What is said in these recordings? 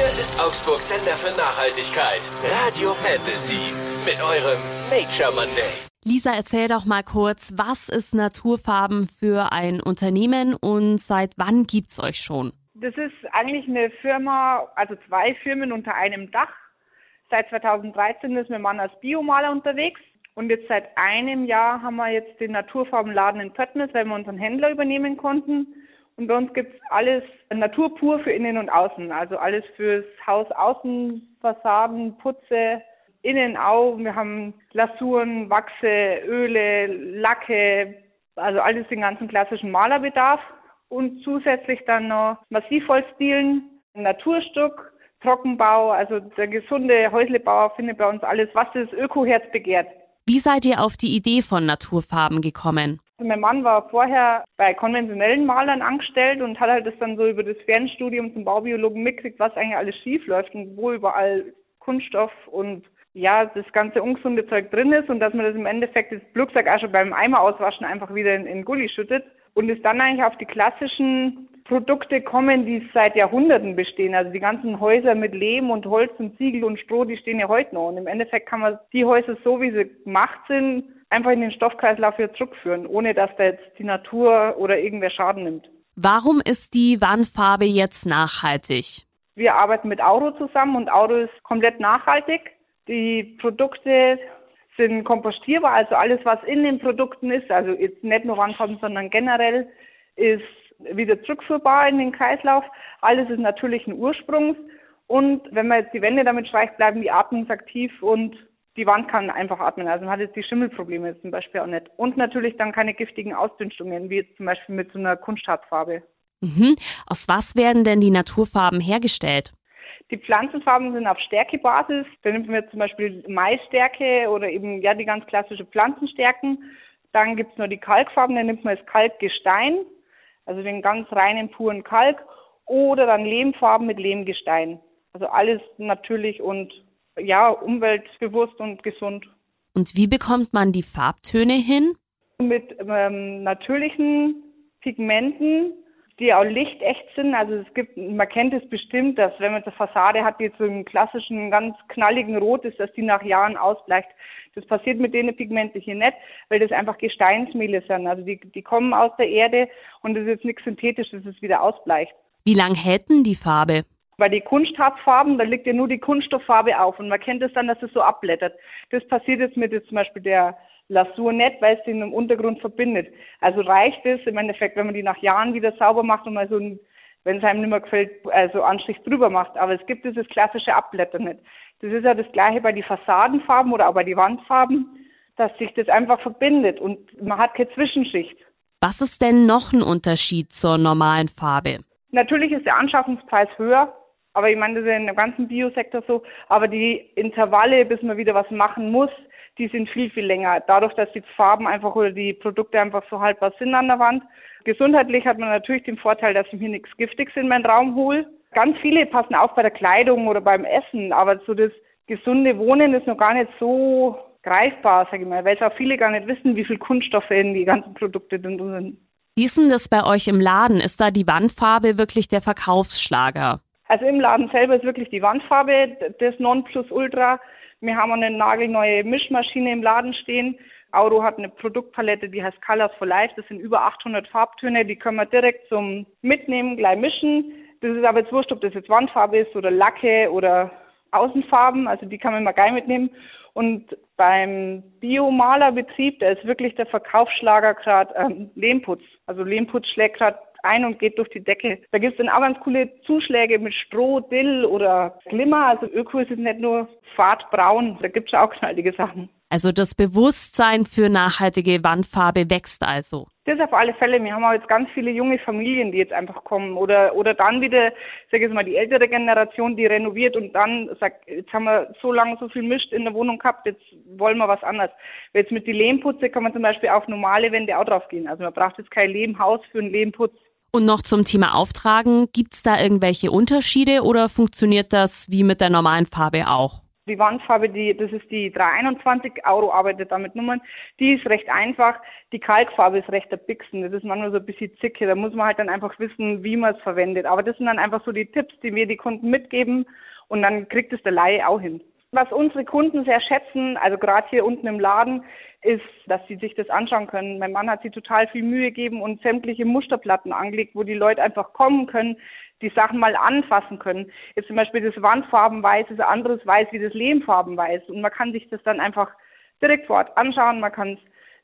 Hier ist Augsburg Sender für Nachhaltigkeit. Radio Fantasy. Mit eurem Nature Monday. Lisa, erzähl doch mal kurz, was ist Naturfarben für ein Unternehmen und seit wann gibt's euch schon? Das ist eigentlich eine Firma, also zwei Firmen unter einem Dach. Seit 2013 ist mein Mann als Biomaler unterwegs. Und jetzt seit einem Jahr haben wir jetzt den Naturfarbenladen in Pöttnis, weil wir unseren Händler übernehmen konnten. Und bei uns gibt's alles naturpur für innen und außen. Also alles fürs Haus außen, Fassaden, Putze, innen auch. Wir haben Glasuren, Wachse, Öle, Lacke, also alles den ganzen klassischen Malerbedarf. Und zusätzlich dann noch Massivholzdielen, Naturstuck, Trockenbau, also der gesunde Häuslebauer findet bei uns alles, was das Ökoherz begehrt. Wie seid ihr auf die Idee von Naturfarben gekommen? Mein Mann war vorher bei konventionellen Malern angestellt und hat halt das dann so über das Fernstudium zum Baubiologen mitgekriegt, was eigentlich alles schief läuft und wo überall Kunststoff und ja, das ganze ungesunde Zeug drin ist und dass man das im Endeffekt das schon beim Eimer auswaschen einfach wieder in, in Gully schüttet und ist dann eigentlich auf die klassischen Produkte kommen, die seit Jahrhunderten bestehen. Also die ganzen Häuser mit Lehm und Holz und Ziegel und Stroh, die stehen ja heute noch. Und im Endeffekt kann man die Häuser so, wie sie gemacht sind, einfach in den Stoffkreislauf wieder zurückführen, ohne dass da jetzt die Natur oder irgendwer Schaden nimmt. Warum ist die Wandfarbe jetzt nachhaltig? Wir arbeiten mit Auro zusammen und Auro ist komplett nachhaltig. Die Produkte sind kompostierbar, also alles, was in den Produkten ist, also jetzt nicht nur Wandfarben, sondern generell, ist wieder zurückführbar in den Kreislauf. Alles ist natürlichen Ursprungs. Und wenn man jetzt die Wände damit streicht, bleiben die atmungsaktiv und die Wand kann einfach atmen. Also man hat jetzt die Schimmelprobleme zum Beispiel auch nicht. Und natürlich dann keine giftigen Ausdünstungen, wie jetzt zum Beispiel mit so einer Kunstharzfarbe. Mhm. Aus was werden denn die Naturfarben hergestellt? Die Pflanzenfarben sind auf Stärkebasis. Da nimmt man zum Beispiel Maisstärke oder eben ja die ganz klassische Pflanzenstärken. Dann gibt's nur die Kalkfarben, da nimmt man das Kalkgestein also den ganz reinen puren Kalk oder dann Lehmfarben mit Lehmgestein. Also alles natürlich und ja, umweltbewusst und gesund. Und wie bekommt man die Farbtöne hin? Mit ähm, natürlichen Pigmenten, die auch lichtecht sind. Also es gibt, man kennt es bestimmt, dass wenn man eine Fassade hat, die so einen klassischen, ganz knalligen Rot ist, dass die nach Jahren ausbleicht. Das passiert mit denen Pigmente hier nicht, weil das einfach Gesteinsmehle sind. Also die, die kommen aus der Erde und das ist jetzt nichts Synthetisches, das wieder ausbleicht. Wie lang hätten die Farbe? Bei den Kunstharzfarben, da liegt ja nur die Kunststofffarbe auf und man kennt es das dann, dass es so abblättert. Das passiert jetzt mit jetzt zum Beispiel der Lasur nicht, weil es den im Untergrund verbindet. Also reicht es im Endeffekt, wenn man die nach Jahren wieder sauber macht und mal so ein, wenn es einem nicht mehr gefällt, also Anstrich drüber macht. Aber es gibt dieses klassische Abblättern nicht. Das ist ja das Gleiche bei den Fassadenfarben oder auch bei den Wandfarben, dass sich das einfach verbindet und man hat keine Zwischenschicht. Was ist denn noch ein Unterschied zur normalen Farbe? Natürlich ist der Anschaffungspreis höher, aber ich meine, das ist ja im ganzen Biosektor so. Aber die Intervalle, bis man wieder was machen muss, die sind viel, viel länger. Dadurch, dass die Farben einfach oder die Produkte einfach so haltbar sind an der Wand. Gesundheitlich hat man natürlich den Vorteil, dass ich mir nichts Giftiges in meinen Raum hole. Ganz viele passen auf bei der Kleidung oder beim Essen, aber so das gesunde Wohnen ist noch gar nicht so greifbar, sage ich mal, weil es auch viele gar nicht wissen, wie viel Kunststoffe in die ganzen Produkte drin sind. Wie ist denn das bei euch im Laden? Ist da die Wandfarbe wirklich der Verkaufsschlager? Also im Laden selber ist wirklich die Wandfarbe das Nonplusultra. Wir haben eine nagelneue Mischmaschine im Laden stehen. Auro hat eine Produktpalette, die heißt Colors for Life. Das sind über 800 Farbtöne, die können wir direkt zum Mitnehmen gleich mischen. Das ist aber jetzt wurscht, ob das jetzt Wandfarbe ist oder Lacke oder Außenfarben, also die kann man immer geil mitnehmen. Und beim Biomalerbetrieb, da ist wirklich der Verkaufsschlager gerade ähm, Lehmputz. Also Lehmputz schlägt gerade ein und geht durch die Decke. Da gibt es dann auch ganz coole Zuschläge mit Stroh, Dill oder Glimmer. Also Öko ist es nicht nur fadbraun, da gibt es auch knallige Sachen. Also das Bewusstsein für nachhaltige Wandfarbe wächst also. Das auf alle Fälle. Wir haben auch jetzt ganz viele junge Familien, die jetzt einfach kommen. Oder, oder dann wieder, sag ich mal, die ältere Generation, die renoviert und dann sagt, jetzt haben wir so lange so viel Mist in der Wohnung gehabt, jetzt wollen wir was anderes. Jetzt mit die Lehmputze kann man zum Beispiel auf normale Wände auch drauf gehen. Also man braucht jetzt kein Lehmhaus für einen Lehmputz. Und noch zum Thema Auftragen, gibt's da irgendwelche Unterschiede oder funktioniert das wie mit der normalen Farbe auch? Die Wandfarbe, die, das ist die 321 Euro, arbeitet damit Nummern. Die ist recht einfach. Die Kalkfarbe ist recht erbixen. Das ist manchmal so ein bisschen zicke. Da muss man halt dann einfach wissen, wie man es verwendet. Aber das sind dann einfach so die Tipps, die wir die Kunden mitgeben. Und dann kriegt es der Laie auch hin. Was unsere Kunden sehr schätzen, also gerade hier unten im Laden, ist, dass sie sich das anschauen können. Mein Mann hat sich total viel Mühe gegeben und sämtliche Musterplatten angelegt, wo die Leute einfach kommen können, die Sachen mal anfassen können. Jetzt zum Beispiel das Wandfarbenweiß ist ein anderes Weiß wie das Lehmfarbenweiß und man kann sich das dann einfach direkt vor Ort anschauen. Man kann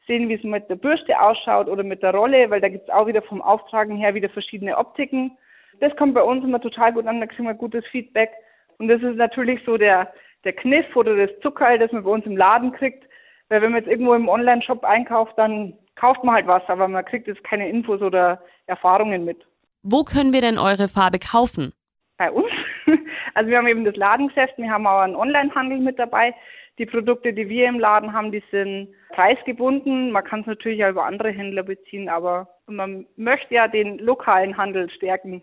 sehen, wie es mit der Bürste ausschaut oder mit der Rolle, weil da gibt es auch wieder vom Auftragen her wieder verschiedene Optiken. Das kommt bei uns immer total gut an, da kriegen wir gutes Feedback. Und das ist natürlich so der, der Kniff oder das Zuckerl, das man bei uns im Laden kriegt. Weil wenn man jetzt irgendwo im Online-Shop einkauft, dann kauft man halt was, aber man kriegt jetzt keine Infos oder Erfahrungen mit. Wo können wir denn eure Farbe kaufen? Bei uns. Also wir haben eben das Ladengeschäft, wir haben auch einen Online-Handel mit dabei. Die Produkte, die wir im Laden haben, die sind preisgebunden. Man kann es natürlich auch über andere Händler beziehen, aber man möchte ja den lokalen Handel stärken.